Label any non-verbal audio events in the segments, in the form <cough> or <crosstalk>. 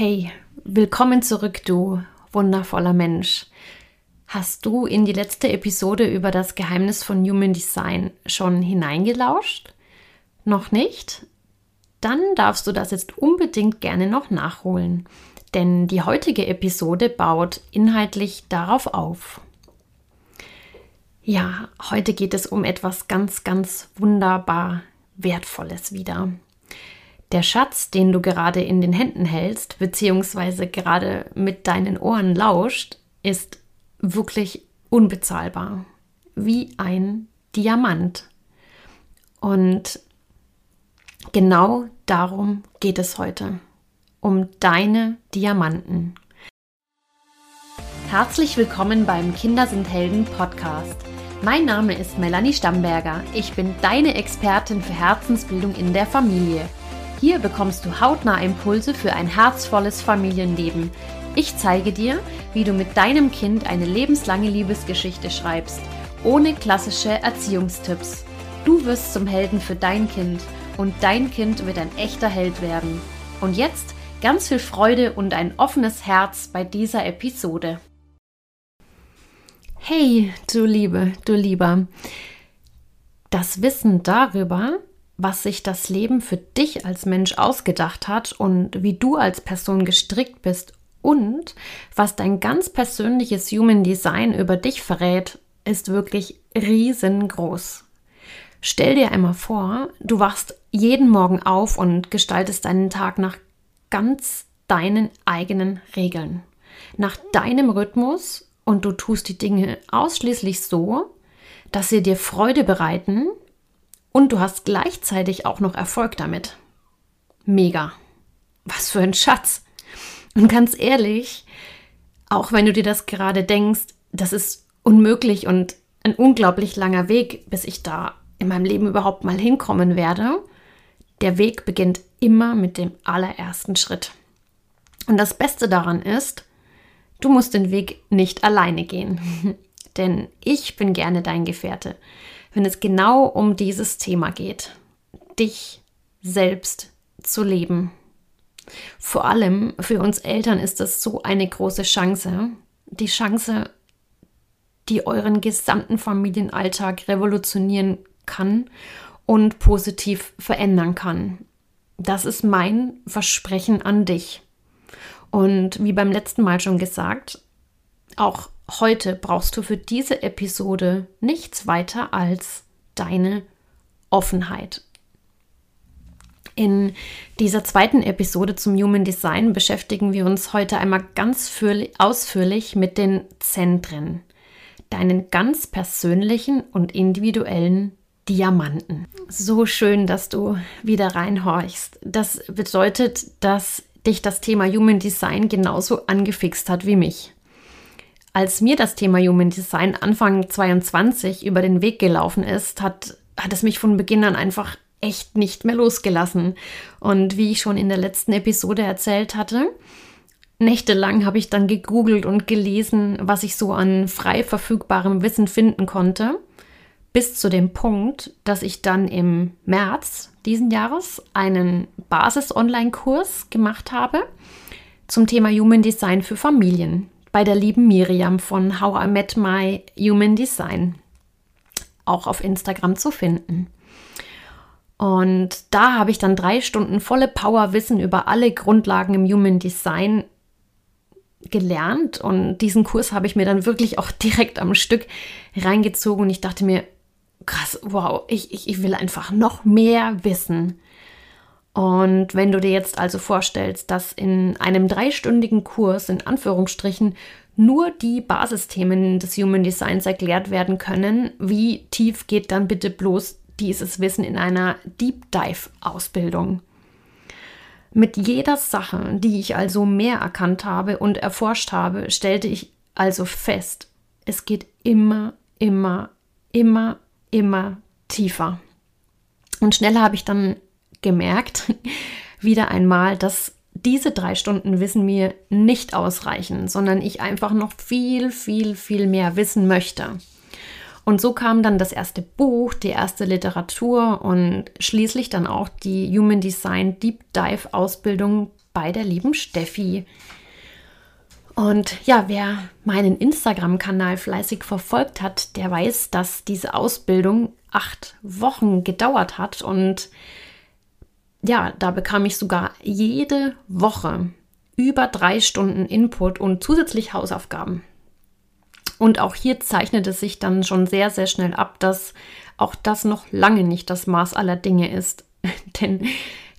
Hey, willkommen zurück, du wundervoller Mensch. Hast du in die letzte Episode über das Geheimnis von Human Design schon hineingelauscht? Noch nicht? Dann darfst du das jetzt unbedingt gerne noch nachholen, denn die heutige Episode baut inhaltlich darauf auf. Ja, heute geht es um etwas ganz, ganz wunderbar Wertvolles wieder. Der Schatz, den du gerade in den Händen hältst, beziehungsweise gerade mit deinen Ohren lauscht, ist wirklich unbezahlbar. Wie ein Diamant. Und genau darum geht es heute. Um deine Diamanten. Herzlich willkommen beim Kinder sind Helden Podcast. Mein Name ist Melanie Stamberger. Ich bin deine Expertin für Herzensbildung in der Familie hier bekommst du hautnah Impulse für ein herzvolles Familienleben. Ich zeige dir, wie du mit deinem Kind eine lebenslange Liebesgeschichte schreibst, ohne klassische Erziehungstipps. Du wirst zum Helden für dein Kind und dein Kind wird ein echter Held werden. Und jetzt ganz viel Freude und ein offenes Herz bei dieser Episode. Hey, du Liebe, du Lieber. Das Wissen darüber, was sich das Leben für dich als Mensch ausgedacht hat und wie du als Person gestrickt bist und was dein ganz persönliches Human Design über dich verrät, ist wirklich riesengroß. Stell dir einmal vor, du wachst jeden Morgen auf und gestaltest deinen Tag nach ganz deinen eigenen Regeln, nach deinem Rhythmus und du tust die Dinge ausschließlich so, dass sie dir Freude bereiten und du hast gleichzeitig auch noch Erfolg damit. Mega. Was für ein Schatz. Und ganz ehrlich, auch wenn du dir das gerade denkst, das ist unmöglich und ein unglaublich langer Weg, bis ich da in meinem Leben überhaupt mal hinkommen werde. Der Weg beginnt immer mit dem allerersten Schritt. Und das Beste daran ist, du musst den Weg nicht alleine gehen. <laughs> Denn ich bin gerne dein Gefährte wenn es genau um dieses Thema geht, dich selbst zu leben. Vor allem für uns Eltern ist das so eine große Chance, die Chance, die euren gesamten Familienalltag revolutionieren kann und positiv verändern kann. Das ist mein Versprechen an dich. Und wie beim letzten Mal schon gesagt, auch heute brauchst du für diese Episode nichts weiter als deine Offenheit. In dieser zweiten Episode zum Human Design beschäftigen wir uns heute einmal ganz ausführlich mit den Zentren, deinen ganz persönlichen und individuellen Diamanten. So schön, dass du wieder reinhorchst. Das bedeutet, dass dich das Thema Human Design genauso angefixt hat wie mich. Als mir das Thema Human Design Anfang 22 über den Weg gelaufen ist, hat, hat es mich von Beginn an einfach echt nicht mehr losgelassen. Und wie ich schon in der letzten Episode erzählt hatte, nächtelang habe ich dann gegoogelt und gelesen, was ich so an frei verfügbarem Wissen finden konnte, bis zu dem Punkt, dass ich dann im März diesen Jahres einen Basis-Online-Kurs gemacht habe zum Thema Human Design für Familien bei der lieben Miriam von How I Met My Human Design. Auch auf Instagram zu finden. Und da habe ich dann drei Stunden volle Powerwissen über alle Grundlagen im Human Design gelernt. Und diesen Kurs habe ich mir dann wirklich auch direkt am Stück reingezogen. Und ich dachte mir, krass, wow, ich, ich, ich will einfach noch mehr wissen. Und wenn du dir jetzt also vorstellst, dass in einem dreistündigen Kurs in Anführungsstrichen nur die Basisthemen des Human Designs erklärt werden können, wie tief geht dann bitte bloß dieses Wissen in einer Deep Dive Ausbildung? Mit jeder Sache, die ich also mehr erkannt habe und erforscht habe, stellte ich also fest, es geht immer, immer, immer, immer tiefer. Und schnell habe ich dann gemerkt, <laughs> wieder einmal, dass diese drei Stunden Wissen mir nicht ausreichen, sondern ich einfach noch viel, viel, viel mehr wissen möchte. Und so kam dann das erste Buch, die erste Literatur und schließlich dann auch die Human Design Deep Dive Ausbildung bei der lieben Steffi. Und ja, wer meinen Instagram-Kanal fleißig verfolgt hat, der weiß, dass diese Ausbildung acht Wochen gedauert hat. Und ja, da bekam ich sogar jede Woche über drei Stunden Input und zusätzlich Hausaufgaben. Und auch hier zeichnete sich dann schon sehr, sehr schnell ab, dass auch das noch lange nicht das Maß aller Dinge ist. <laughs> Denn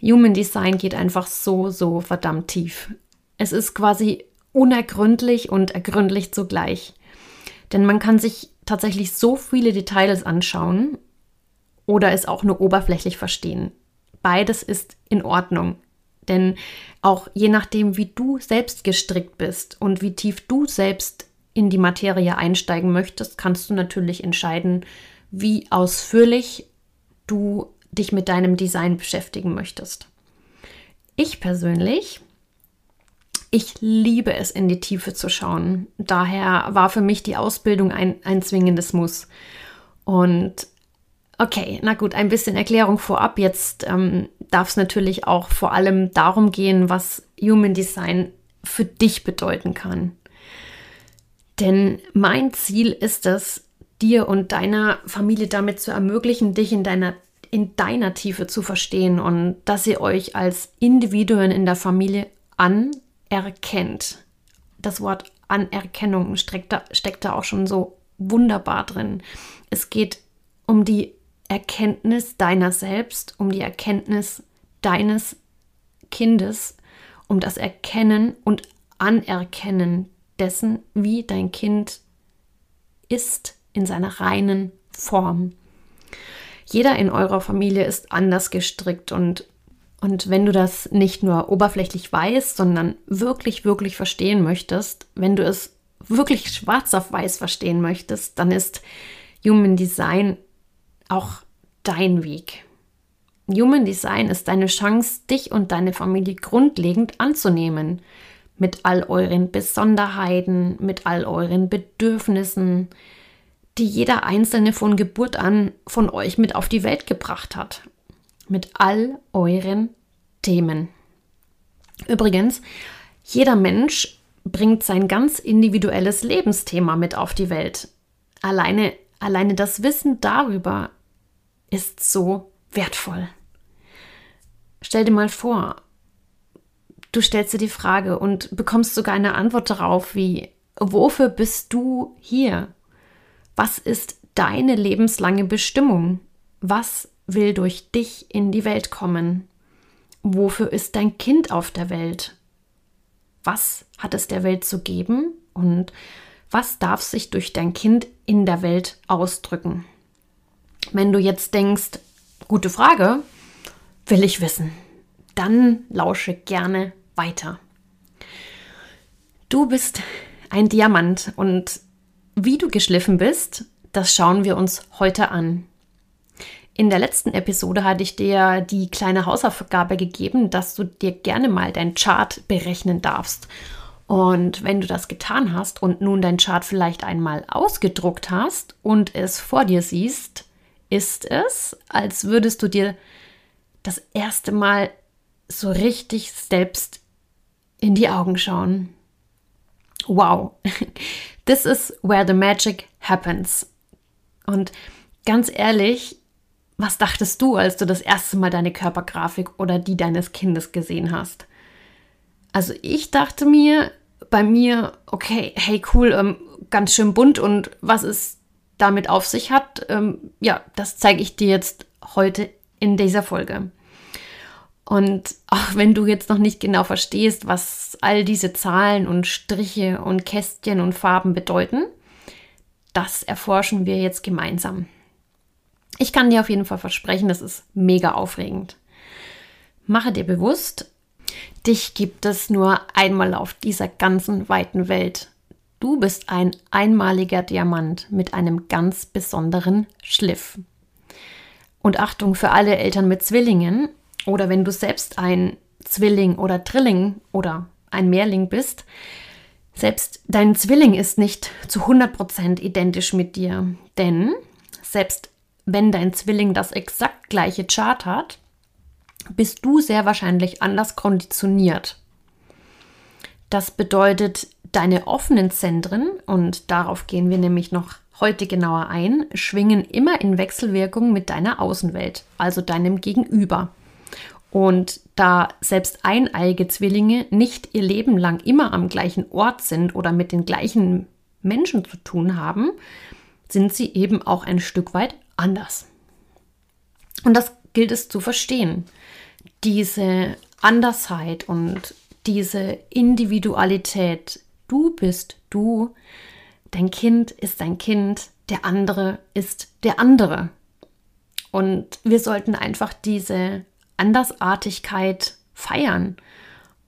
Human Design geht einfach so, so verdammt tief. Es ist quasi unergründlich und ergründlich zugleich. Denn man kann sich tatsächlich so viele Details anschauen oder es auch nur oberflächlich verstehen. Beides ist in Ordnung. Denn auch je nachdem, wie du selbst gestrickt bist und wie tief du selbst in die Materie einsteigen möchtest, kannst du natürlich entscheiden, wie ausführlich du dich mit deinem Design beschäftigen möchtest. Ich persönlich, ich liebe es, in die Tiefe zu schauen. Daher war für mich die Ausbildung ein, ein zwingendes Muss. Und okay, na gut, ein bisschen Erklärung vorab. Jetzt ähm, darf es natürlich auch vor allem darum gehen, was Human Design für dich bedeuten kann. Denn mein Ziel ist es, dir und deiner Familie damit zu ermöglichen, dich in deiner, in deiner Tiefe zu verstehen und dass ihr euch als Individuen in der Familie anerkennt. Das Wort Anerkennung steckt da, steckt da auch schon so wunderbar drin. Es geht um die Erkenntnis deiner selbst, um die Erkenntnis deines Kindes, um das Erkennen und Anerkennen dessen, wie dein Kind ist in seiner reinen Form. Jeder in eurer Familie ist anders gestrickt und, und wenn du das nicht nur oberflächlich weißt, sondern wirklich, wirklich verstehen möchtest, wenn du es wirklich schwarz auf weiß verstehen möchtest, dann ist Human Design auch dein Weg. Human Design ist deine Chance, dich und deine Familie grundlegend anzunehmen, mit all euren Besonderheiten, mit all euren Bedürfnissen, die jeder einzelne von Geburt an von euch mit auf die Welt gebracht hat. Mit all euren Themen. Übrigens, jeder Mensch bringt sein ganz individuelles Lebensthema mit auf die Welt. Alleine, alleine das Wissen darüber ist so wertvoll. Stell dir mal vor, Du stellst dir die Frage und bekommst sogar eine Antwort darauf, wie, wofür bist du hier? Was ist deine lebenslange Bestimmung? Was will durch dich in die Welt kommen? Wofür ist dein Kind auf der Welt? Was hat es der Welt zu geben und was darf sich durch dein Kind in der Welt ausdrücken? Wenn du jetzt denkst, gute Frage, will ich wissen, dann lausche gerne weiter. Du bist ein Diamant und wie du geschliffen bist, das schauen wir uns heute an. In der letzten Episode hatte ich dir die kleine Hausaufgabe gegeben, dass du dir gerne mal dein Chart berechnen darfst. Und wenn du das getan hast und nun dein Chart vielleicht einmal ausgedruckt hast und es vor dir siehst, ist es, als würdest du dir das erste Mal so richtig selbst in die Augen schauen. Wow, <laughs> this is where the magic happens. Und ganz ehrlich, was dachtest du, als du das erste Mal deine Körpergrafik oder die deines Kindes gesehen hast? Also ich dachte mir bei mir, okay, hey cool, ähm, ganz schön bunt und was es damit auf sich hat, ähm, ja, das zeige ich dir jetzt heute in dieser Folge. Und auch wenn du jetzt noch nicht genau verstehst, was all diese Zahlen und Striche und Kästchen und Farben bedeuten, das erforschen wir jetzt gemeinsam. Ich kann dir auf jeden Fall versprechen, das ist mega aufregend. Mache dir bewusst, dich gibt es nur einmal auf dieser ganzen weiten Welt. Du bist ein einmaliger Diamant mit einem ganz besonderen Schliff. Und Achtung für alle Eltern mit Zwillingen, oder wenn du selbst ein Zwilling oder Drilling oder ein Mehrling bist, selbst dein Zwilling ist nicht zu 100% identisch mit dir. Denn selbst wenn dein Zwilling das exakt gleiche Chart hat, bist du sehr wahrscheinlich anders konditioniert Das bedeutet, deine offenen Zentren, und darauf gehen wir nämlich noch heute genauer ein, schwingen immer in Wechselwirkung mit deiner Außenwelt, also deinem Gegenüber. Und da selbst eineige Zwillinge nicht ihr Leben lang immer am gleichen Ort sind oder mit den gleichen Menschen zu tun haben, sind sie eben auch ein Stück weit anders. Und das gilt es zu verstehen. Diese Andersheit und diese Individualität, du bist du, dein Kind ist dein Kind, der andere ist der andere. Und wir sollten einfach diese Andersartigkeit feiern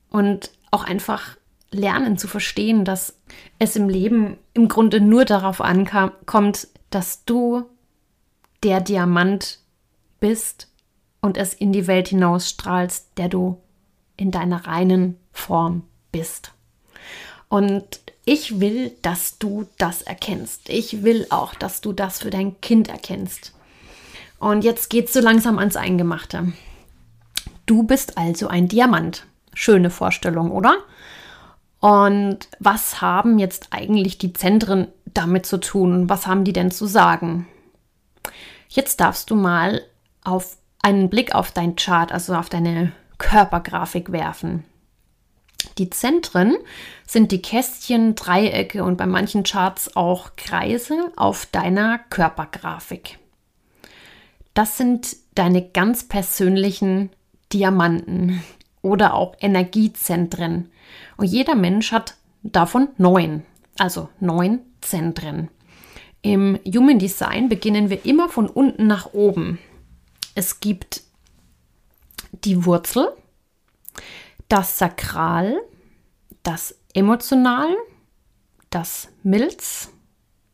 und auch einfach lernen zu verstehen, dass es im Leben im Grunde nur darauf ankommt, dass du der Diamant bist und es in die Welt hinausstrahlst, der du in deiner reinen Form bist. Und ich will, dass du das erkennst. Ich will auch, dass du das für dein Kind erkennst. Und jetzt geht's so langsam ans Eingemachte. Du bist also ein Diamant. Schöne Vorstellung, oder? Und was haben jetzt eigentlich die Zentren damit zu tun? Was haben die denn zu sagen? Jetzt darfst du mal auf einen Blick auf dein Chart, also auf deine Körpergrafik werfen. Die Zentren sind die Kästchen, Dreiecke und bei manchen Charts auch Kreise auf deiner Körpergrafik. Das sind deine ganz persönlichen Diamanten oder auch Energiezentren. Und jeder Mensch hat davon neun, also neun Zentren. Im Human Design beginnen wir immer von unten nach oben. Es gibt die Wurzel, das Sakral, das Emotional, das Milz,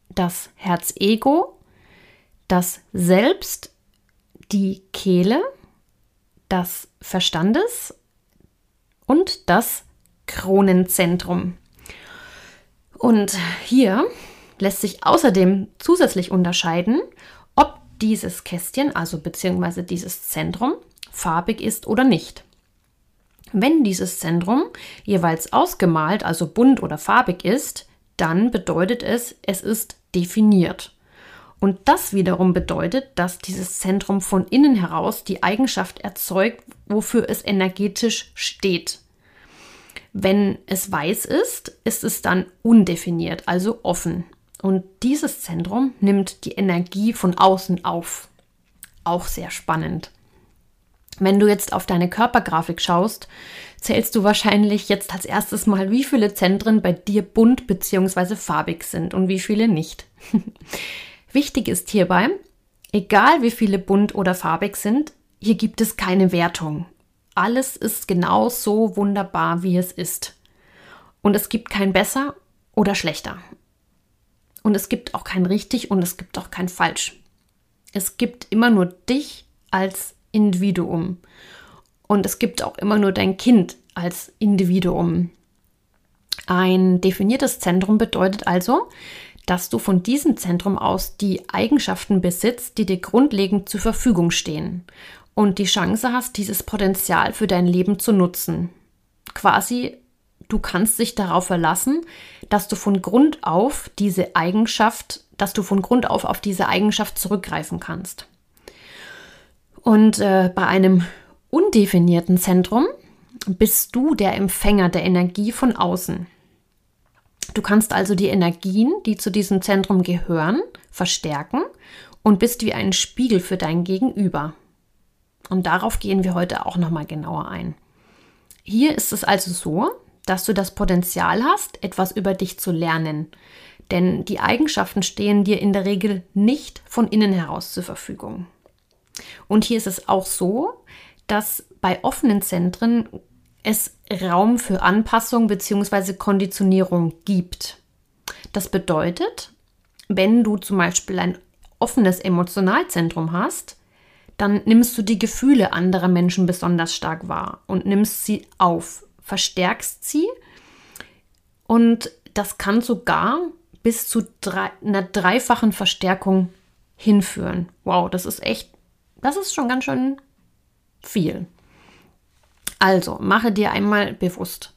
das Herzego, das Selbst, die Kehle, das Verstandes und das Kronenzentrum. Und hier lässt sich außerdem zusätzlich unterscheiden, ob dieses Kästchen, also beziehungsweise dieses Zentrum, farbig ist oder nicht. Wenn dieses Zentrum jeweils ausgemalt, also bunt oder farbig ist, dann bedeutet es, es ist definiert. Und das wiederum bedeutet, dass dieses Zentrum von innen heraus die Eigenschaft erzeugt, wofür es energetisch steht. Wenn es weiß ist, ist es dann undefiniert, also offen. Und dieses Zentrum nimmt die Energie von außen auf. Auch sehr spannend. Wenn du jetzt auf deine Körpergrafik schaust, zählst du wahrscheinlich jetzt als erstes mal, wie viele Zentren bei dir bunt bzw. farbig sind und wie viele nicht. <laughs> Wichtig ist hierbei, egal wie viele bunt oder farbig sind, hier gibt es keine Wertung. Alles ist genau so wunderbar, wie es ist. Und es gibt kein besser oder schlechter. Und es gibt auch kein richtig und es gibt auch kein falsch. Es gibt immer nur dich als Individuum. Und es gibt auch immer nur dein Kind als Individuum. Ein definiertes Zentrum bedeutet also, dass du von diesem Zentrum aus die Eigenschaften besitzt, die dir grundlegend zur Verfügung stehen und die Chance hast, dieses Potenzial für dein Leben zu nutzen. Quasi, du kannst dich darauf verlassen, dass du von Grund auf diese Eigenschaft, dass du von Grund auf auf diese Eigenschaft zurückgreifen kannst. Und äh, bei einem undefinierten Zentrum bist du der Empfänger der Energie von außen. Du kannst also die Energien, die zu diesem Zentrum gehören, verstärken und bist wie ein Spiegel für dein Gegenüber. Und darauf gehen wir heute auch nochmal genauer ein. Hier ist es also so, dass du das Potenzial hast, etwas über dich zu lernen. Denn die Eigenschaften stehen dir in der Regel nicht von innen heraus zur Verfügung. Und hier ist es auch so, dass bei offenen Zentren es Raum für Anpassung bzw. Konditionierung gibt. Das bedeutet, wenn du zum Beispiel ein offenes Emotionalzentrum hast, dann nimmst du die Gefühle anderer Menschen besonders stark wahr und nimmst sie auf, verstärkst sie und das kann sogar bis zu drei, einer dreifachen Verstärkung hinführen. Wow, das ist echt das ist schon ganz schön viel. Also, mache dir einmal bewusst,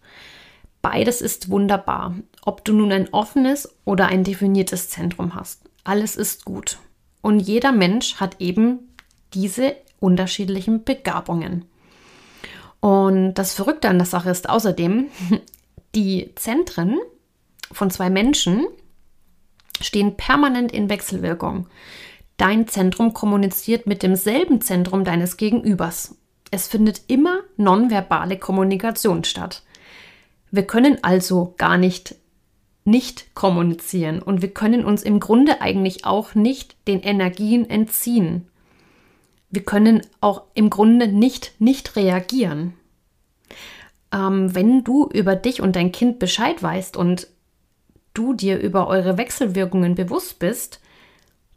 Beides ist wunderbar, ob du nun ein offenes oder ein definiertes Zentrum hast. Alles ist gut. Und jeder Mensch hat eben diese unterschiedlichen Begabungen. Und das Verrückte an der Sache ist außerdem, <laughs> die Zentren von zwei Menschen stehen permanent in Wechselwirkung. Dein Zentrum kommuniziert mit demselben Zentrum deines Gegenübers. Es findet immer nonverbale Kommunikation statt. Wir können also gar nicht nicht kommunizieren und wir können uns im Grunde eigentlich auch nicht den Energien entziehen. Wir können auch im Grunde nicht nicht reagieren. Ähm, wenn du über dich und dein Kind Bescheid weißt und du dir über eure Wechselwirkungen bewusst bist,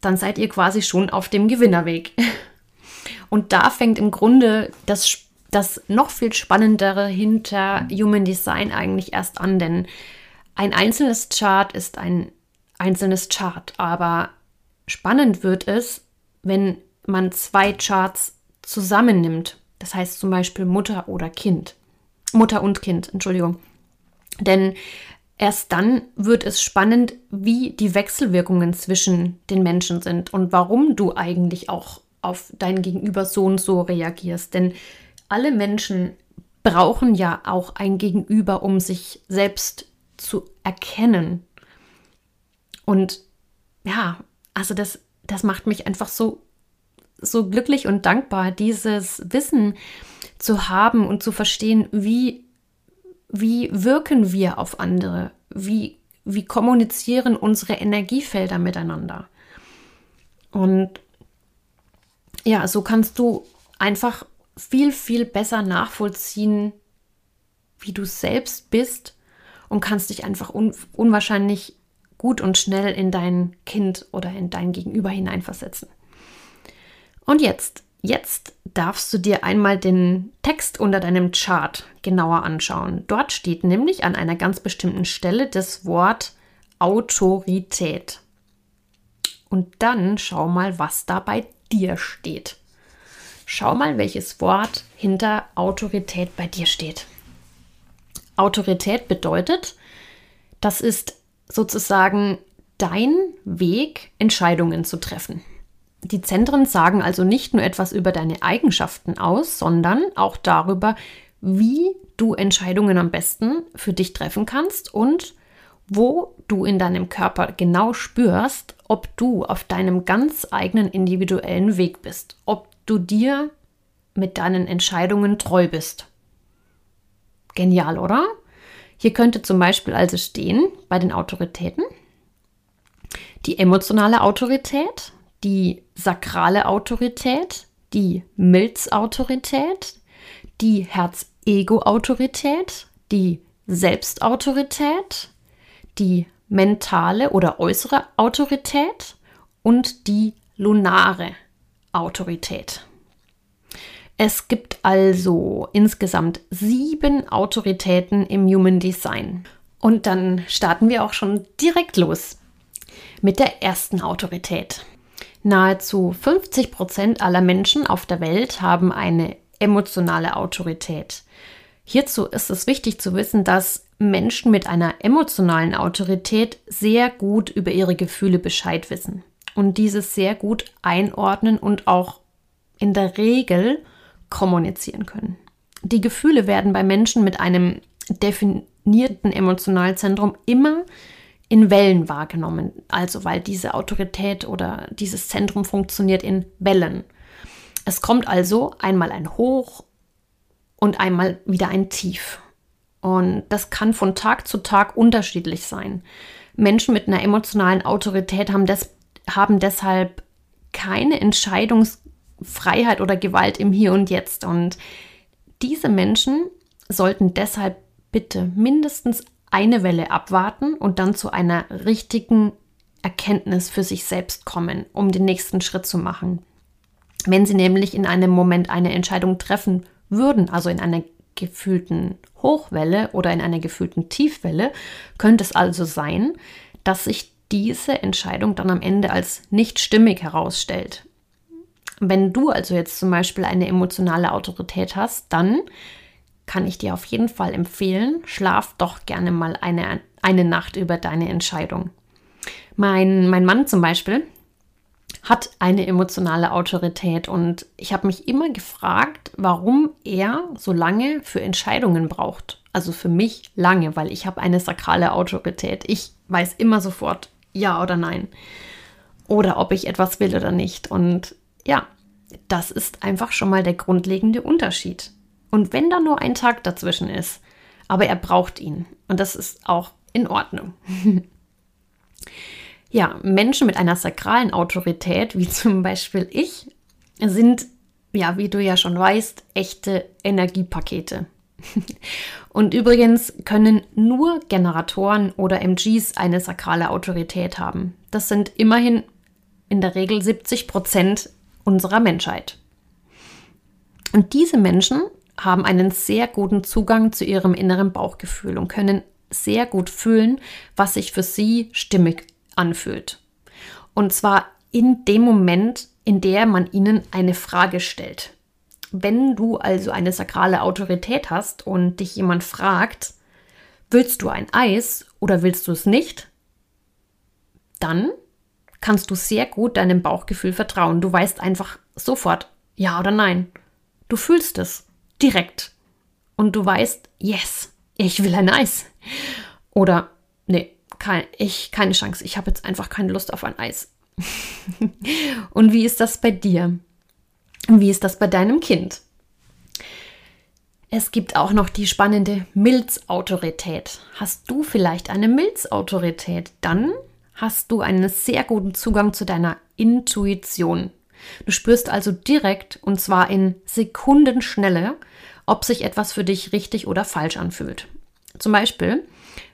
dann seid ihr quasi schon auf dem Gewinnerweg. <laughs> Und da fängt im Grunde das, das noch viel Spannendere hinter Human Design eigentlich erst an, denn ein einzelnes Chart ist ein einzelnes Chart, aber spannend wird es, wenn man zwei Charts zusammennimmt. Das heißt zum Beispiel Mutter oder Kind. Mutter und Kind, Entschuldigung. Denn erst dann wird es spannend, wie die Wechselwirkungen zwischen den Menschen sind und warum du eigentlich auch auf dein Gegenüber so und so reagierst. Denn alle Menschen brauchen ja auch ein Gegenüber, um sich selbst zu erkennen. Und ja, also das, das macht mich einfach so, so glücklich und dankbar, dieses Wissen zu haben und zu verstehen, wie, wie wirken wir auf andere, wie, wie kommunizieren unsere Energiefelder miteinander. Und ja, so kannst du einfach viel, viel besser nachvollziehen, wie du selbst bist und kannst dich einfach un unwahrscheinlich gut und schnell in dein Kind oder in dein Gegenüber hineinversetzen. Und jetzt, jetzt darfst du dir einmal den Text unter deinem Chart genauer anschauen. Dort steht nämlich an einer ganz bestimmten Stelle das Wort Autorität. Und dann schau mal, was da bei dir steht. Schau mal, welches Wort hinter Autorität bei dir steht. Autorität bedeutet, das ist sozusagen dein Weg, Entscheidungen zu treffen. Die Zentren sagen also nicht nur etwas über deine Eigenschaften aus, sondern auch darüber, wie du Entscheidungen am besten für dich treffen kannst und wo du in deinem Körper genau spürst, ob du auf deinem ganz eigenen individuellen Weg bist, ob du dir mit deinen Entscheidungen treu bist. Genial, oder? Hier könnte zum Beispiel also stehen bei den Autoritäten die emotionale Autorität, die sakrale Autorität, die Milzautorität, die Herz-Ego-Autorität, die Selbstautorität, die mentale oder äußere Autorität und die lunare Autorität. Es gibt also insgesamt sieben Autoritäten im Human Design. Und dann starten wir auch schon direkt los mit der ersten Autorität. Nahezu 50 Prozent aller Menschen auf der Welt haben eine emotionale Autorität. Hierzu ist es wichtig zu wissen, dass Menschen mit einer emotionalen Autorität sehr gut über ihre Gefühle Bescheid wissen und dieses sehr gut einordnen und auch in der Regel kommunizieren können. Die Gefühle werden bei Menschen mit einem definierten Emotionalzentrum immer in Wellen wahrgenommen. Also weil diese Autorität oder dieses Zentrum funktioniert in Wellen. Es kommt also einmal ein Hoch und einmal wieder ein Tief. Und das kann von Tag zu Tag unterschiedlich sein. Menschen mit einer emotionalen Autorität haben, des, haben deshalb keine Entscheidungsfreiheit oder Gewalt im Hier und Jetzt. Und diese Menschen sollten deshalb bitte mindestens eine Welle abwarten und dann zu einer richtigen Erkenntnis für sich selbst kommen, um den nächsten Schritt zu machen. Wenn sie nämlich in einem Moment eine Entscheidung treffen würden, also in einer gefühlten Hochwelle oder in einer gefühlten Tiefwelle, könnte es also sein, dass sich diese Entscheidung dann am Ende als nicht stimmig herausstellt. Wenn du also jetzt zum Beispiel eine emotionale Autorität hast, dann kann ich dir auf jeden Fall empfehlen, schlaf doch gerne mal eine, eine Nacht über deine Entscheidung. Mein, mein Mann zum Beispiel hat eine emotionale Autorität und ich habe mich immer gefragt, warum er so lange für Entscheidungen braucht. Also für mich lange, weil ich habe eine sakrale Autorität. Ich weiß immer sofort ja oder nein. Oder ob ich etwas will oder nicht. Und ja, das ist einfach schon mal der grundlegende Unterschied. Und wenn da nur ein Tag dazwischen ist, aber er braucht ihn. Und das ist auch in Ordnung. <laughs> ja, Menschen mit einer sakralen Autorität, wie <laughs> zum Beispiel ich, sind, ja, wie du ja schon weißt, echte Energiepakete. <laughs> Und übrigens können nur Generatoren oder MGs eine sakrale Autorität haben. Das sind immerhin in der Regel 70 Prozent unserer Menschheit. Und diese Menschen haben einen sehr guten Zugang zu ihrem inneren Bauchgefühl und können sehr gut fühlen, was sich für sie stimmig anfühlt. Und zwar in dem Moment, in der man ihnen eine Frage stellt. Wenn du also eine sakrale Autorität hast und dich jemand fragt, willst du ein Eis oder willst du es nicht? Dann kannst du sehr gut deinem Bauchgefühl vertrauen. Du weißt einfach sofort ja oder nein. Du fühlst es direkt. Und du weißt, yes, ich will ein Eis. Oder nee, kein, ich, keine Chance. Ich habe jetzt einfach keine Lust auf ein Eis. <laughs> und wie ist das bei dir? Wie ist das bei deinem Kind? Es gibt auch noch die spannende Milzautorität. Hast du vielleicht eine Milzautorität? Dann hast du einen sehr guten Zugang zu deiner Intuition. Du spürst also direkt und zwar in Sekundenschnelle, ob sich etwas für dich richtig oder falsch anfühlt. Zum Beispiel,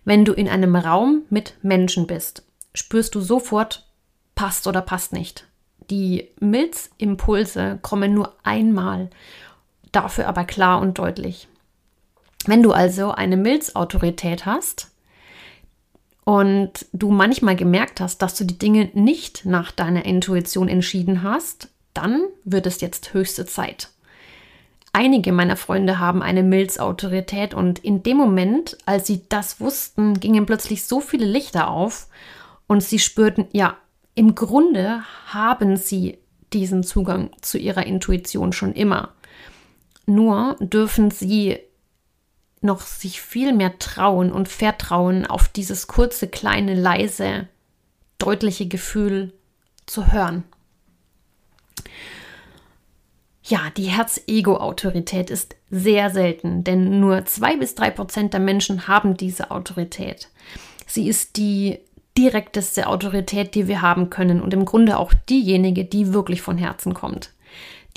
wenn du in einem Raum mit Menschen bist, spürst du sofort, passt oder passt nicht. Die Milzimpulse kommen nur einmal, dafür aber klar und deutlich. Wenn du also eine Milzautorität hast und du manchmal gemerkt hast, dass du die Dinge nicht nach deiner Intuition entschieden hast, dann wird es jetzt höchste Zeit. Einige meiner Freunde haben eine Milzautorität und in dem Moment, als sie das wussten, gingen plötzlich so viele Lichter auf und sie spürten, ja, im Grunde haben sie diesen Zugang zu ihrer Intuition schon immer. Nur dürfen sie noch sich viel mehr trauen und vertrauen auf dieses kurze, kleine, leise, deutliche Gefühl zu hören. Ja, die Herz-Ego-Autorität ist sehr selten, denn nur zwei bis drei Prozent der Menschen haben diese Autorität. Sie ist die direkteste Autorität, die wir haben können und im Grunde auch diejenige, die wirklich von Herzen kommt.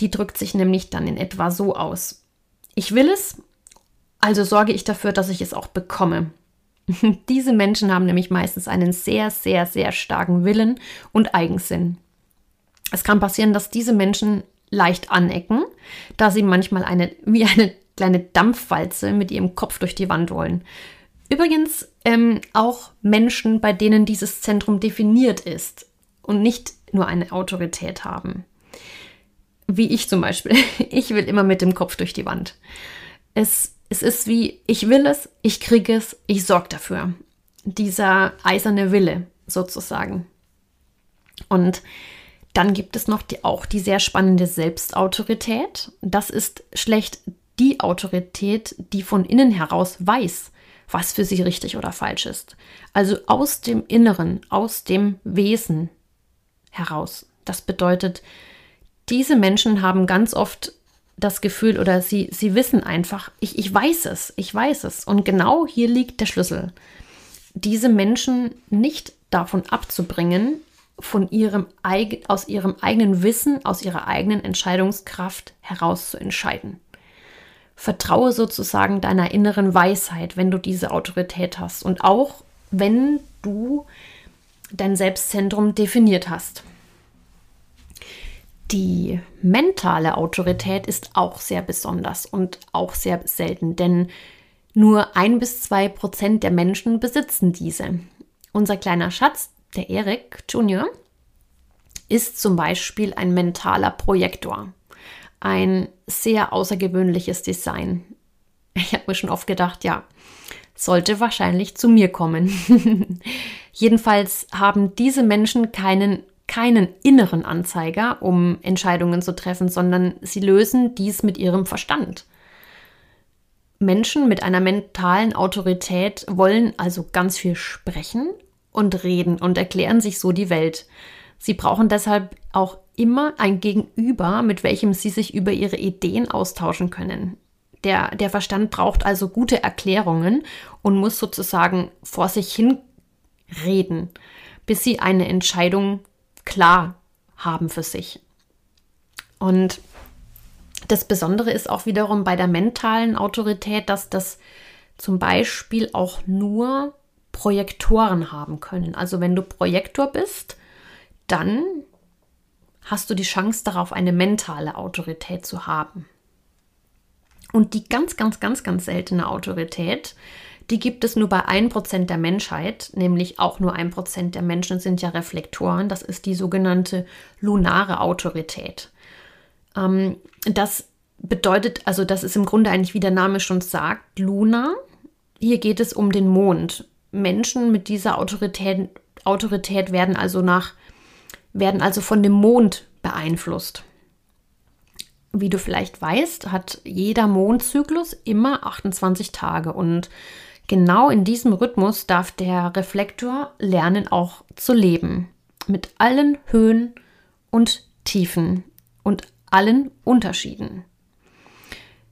Die drückt sich nämlich dann in etwa so aus. Ich will es, also sorge ich dafür, dass ich es auch bekomme. <laughs> Diese Menschen haben nämlich meistens einen sehr, sehr, sehr starken Willen und Eigensinn. Es kann passieren, dass diese Menschen leicht anecken, da sie manchmal eine, <laughs> wie eine kleine Dampfwalze mit ihrem Kopf durch die Wand wollen. Übrigens ähm, auch Menschen, bei denen dieses Zentrum definiert ist und nicht nur eine Autorität haben. Wie ich zum Beispiel. <laughs> Ich will immer mit dem Kopf durch die Wand. Es, es ist wie, ich will es, ich kriege es, ich sorge dafür. Dieser eiserne Wille sozusagen. Und dann gibt es noch die, auch die sehr spannende Selbstautorität. Das ist schlecht die Autorität, die von innen heraus weiß, was für sie richtig oder falsch ist. Also aus dem Inneren, aus dem Wesen heraus. Das bedeutet, diese Menschen haben ganz oft das Gefühl oder sie, sie wissen einfach, ich, ich weiß es, ich weiß es. Und genau hier liegt der Schlüssel. Diese Menschen nicht davon abzubringen, von ihrem, aus ihrem eigenen Wissen, aus ihrer eigenen Entscheidungskraft heraus zu entscheiden. Vertraue sozusagen deiner inneren Weisheit, wenn du diese Autorität hast und auch wenn du dein Selbstzentrum definiert hast. Die mentale Autorität ist auch sehr besonders und auch sehr selten, denn nur ein bis zwei Prozent der Menschen besitzen diese. Unser kleiner Schatz, der Erik Junior, ist zum Beispiel ein mentaler Projektor ein sehr außergewöhnliches Design. Ich habe mir schon oft gedacht, ja, sollte wahrscheinlich zu mir kommen. <laughs> Jedenfalls haben diese Menschen keinen, keinen inneren Anzeiger, um Entscheidungen zu treffen, sondern sie lösen dies mit ihrem Verstand. Menschen mit einer mentalen Autorität wollen also ganz viel sprechen und reden und erklären sich so die Welt. Sie brauchen deshalb auch immer ein Gegenüber, mit welchem sie sich über ihre Ideen austauschen können. Der, der Verstand braucht also gute Erklärungen und muss sozusagen vor sich hin reden, bis sie eine Entscheidung klar haben für sich. Und das Besondere ist auch wiederum bei der mentalen Autorität, dass das zum Beispiel auch nur Projektoren haben können. Also wenn du Projektor bist, dann hast du die Chance darauf, eine mentale Autorität zu haben. Und die ganz, ganz, ganz, ganz seltene Autorität, die gibt es nur bei 1% der Menschheit, nämlich auch nur 1% der Menschen sind ja Reflektoren. Das ist die sogenannte lunare Autorität. Ähm, das bedeutet, also das ist im Grunde eigentlich, wie der Name schon sagt, Luna. Hier geht es um den Mond. Menschen mit dieser Autorität, Autorität werden also nach, werden also von dem Mond beeinflusst. Wie du vielleicht weißt, hat jeder Mondzyklus immer 28 Tage und genau in diesem Rhythmus darf der Reflektor lernen auch zu leben. Mit allen Höhen und Tiefen und allen Unterschieden.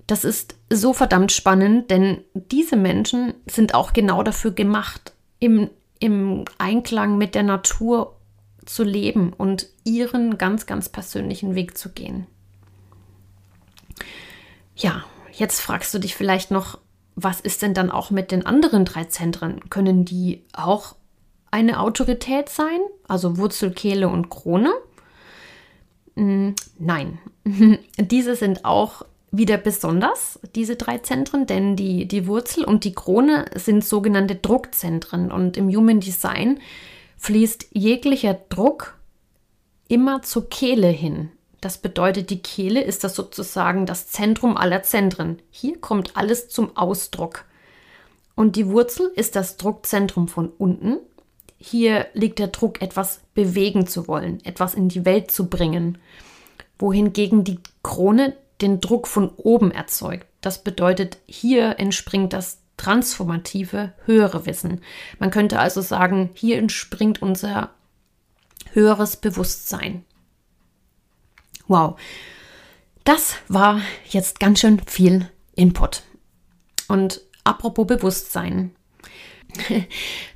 Das ist so verdammt spannend, denn diese Menschen sind auch genau dafür gemacht, im, im Einklang mit der Natur zu leben und ihren ganz, ganz persönlichen Weg zu gehen. Ja, jetzt fragst du dich vielleicht noch, was ist denn dann auch mit den anderen drei Zentren? Können die auch eine Autorität sein? Also Wurzel, Kehle und Krone? Hm, nein, <laughs> diese sind auch wieder besonders, diese drei Zentren, denn die, die Wurzel und die Krone sind sogenannte Druckzentren und im Human Design fließt jeglicher Druck immer zur Kehle hin. Das bedeutet, die Kehle ist das sozusagen das Zentrum aller Zentren. Hier kommt alles zum Ausdruck. Und die Wurzel ist das Druckzentrum von unten. Hier liegt der Druck, etwas bewegen zu wollen, etwas in die Welt zu bringen. Wohingegen die Krone den Druck von oben erzeugt. Das bedeutet, hier entspringt das transformative, höhere Wissen. Man könnte also sagen, hier entspringt unser höheres Bewusstsein. Wow, das war jetzt ganz schön viel Input. Und apropos Bewusstsein. <laughs>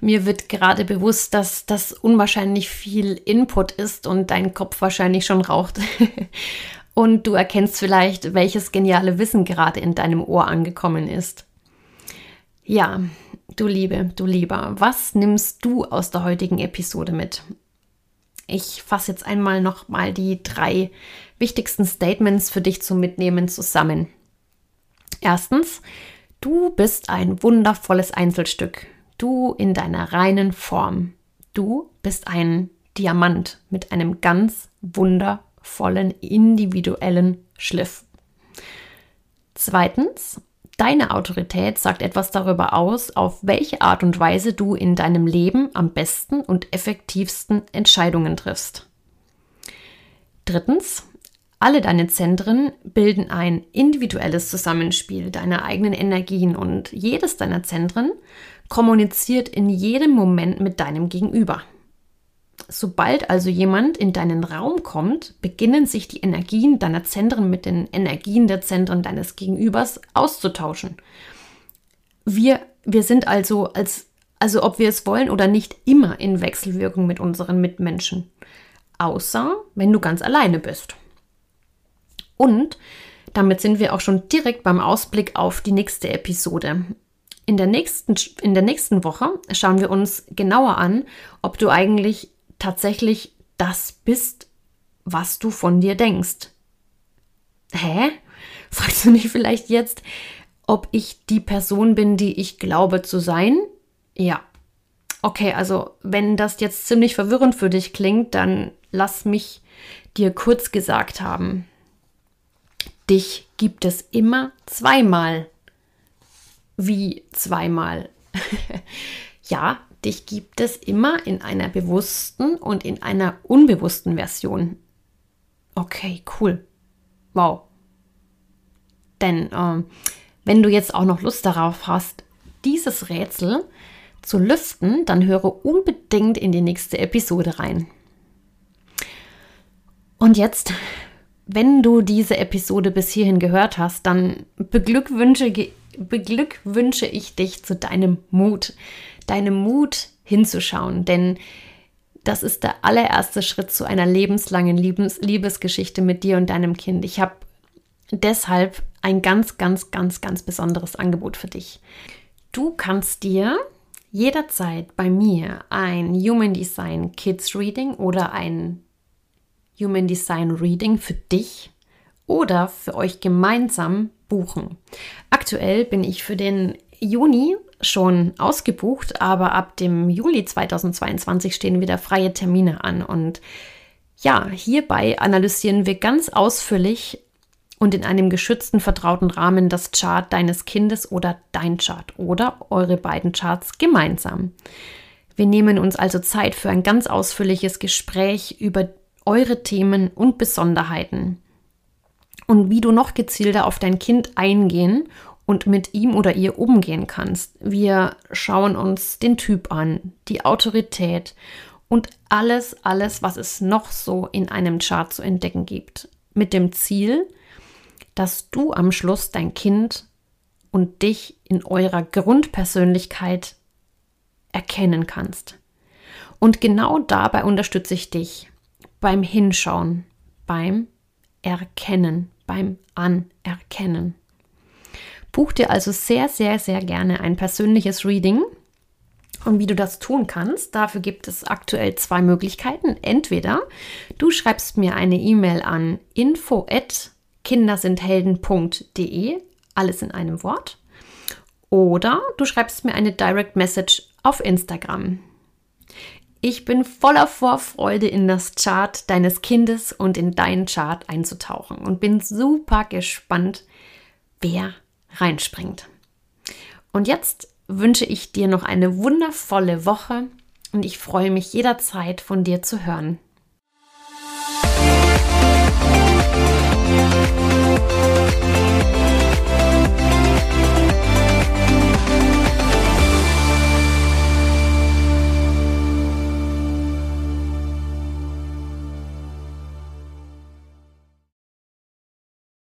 Mir wird gerade bewusst, dass das unwahrscheinlich viel Input ist und dein Kopf wahrscheinlich schon raucht. <laughs> und du erkennst vielleicht, welches geniale Wissen gerade in deinem Ohr angekommen ist. Ja, du Liebe, du Lieber, was nimmst du aus der heutigen Episode mit? Ich fasse jetzt einmal noch mal die drei wichtigsten Statements für dich zum Mitnehmen zusammen. Erstens, du bist ein wundervolles Einzelstück. Du in deiner reinen Form. Du bist ein Diamant mit einem ganz wundervollen individuellen Schliff. Zweitens, Deine Autorität sagt etwas darüber aus, auf welche Art und Weise du in deinem Leben am besten und effektivsten Entscheidungen triffst. Drittens, alle deine Zentren bilden ein individuelles Zusammenspiel deiner eigenen Energien und jedes deiner Zentren kommuniziert in jedem Moment mit deinem Gegenüber. Sobald also jemand in deinen Raum kommt, beginnen sich die Energien deiner Zentren mit den Energien der Zentren deines Gegenübers auszutauschen. Wir, wir sind also, als, also ob wir es wollen oder nicht, immer in Wechselwirkung mit unseren Mitmenschen. Außer wenn du ganz alleine bist. Und damit sind wir auch schon direkt beim Ausblick auf die nächste Episode. In der nächsten, in der nächsten Woche schauen wir uns genauer an, ob du eigentlich tatsächlich das bist, was du von dir denkst. Hä? Fragst du dich vielleicht jetzt, ob ich die Person bin, die ich glaube zu sein? Ja. Okay, also wenn das jetzt ziemlich verwirrend für dich klingt, dann lass mich dir kurz gesagt haben. Dich gibt es immer zweimal. Wie zweimal? <laughs> ja, dich gibt es immer in einer bewussten und in einer unbewussten Version. Okay, cool. Wow. Denn äh, wenn du jetzt auch noch Lust darauf hast, dieses Rätsel zu lüften, dann höre unbedingt in die nächste Episode rein. Und jetzt, wenn du diese Episode bis hierhin gehört hast, dann beglückwünsche, beglückwünsche ich dich zu deinem Mut, deinem Mut hinzuschauen, denn das ist der allererste Schritt zu einer lebenslangen Liebes Liebesgeschichte mit dir und deinem Kind. Ich habe deshalb ein ganz, ganz, ganz, ganz besonderes Angebot für dich. Du kannst dir jederzeit bei mir ein Human Design Kids Reading oder ein Human Design Reading für dich oder für euch gemeinsam buchen. Aktuell bin ich für den Juni schon ausgebucht, aber ab dem Juli 2022 stehen wieder freie Termine an. Und ja, hierbei analysieren wir ganz ausführlich und in einem geschützten, vertrauten Rahmen das Chart deines Kindes oder dein Chart oder eure beiden Charts gemeinsam. Wir nehmen uns also Zeit für ein ganz ausführliches Gespräch über eure Themen und Besonderheiten und wie du noch gezielter auf dein Kind eingehen und mit ihm oder ihr umgehen kannst. Wir schauen uns den Typ an, die Autorität und alles, alles, was es noch so in einem Chart zu entdecken gibt. Mit dem Ziel, dass du am Schluss dein Kind und dich in eurer Grundpersönlichkeit erkennen kannst. Und genau dabei unterstütze ich dich beim Hinschauen, beim Erkennen, beim Anerkennen. Buch dir also sehr, sehr, sehr gerne ein persönliches Reading. Und wie du das tun kannst, dafür gibt es aktuell zwei Möglichkeiten. Entweder du schreibst mir eine E-Mail an info kindersindhelden.de, alles in einem Wort. Oder du schreibst mir eine Direct Message auf Instagram. Ich bin voller Vorfreude, in das Chart deines Kindes und in deinen Chart einzutauchen und bin super gespannt, wer reinspringt. Und jetzt wünsche ich dir noch eine wundervolle Woche und ich freue mich jederzeit von dir zu hören.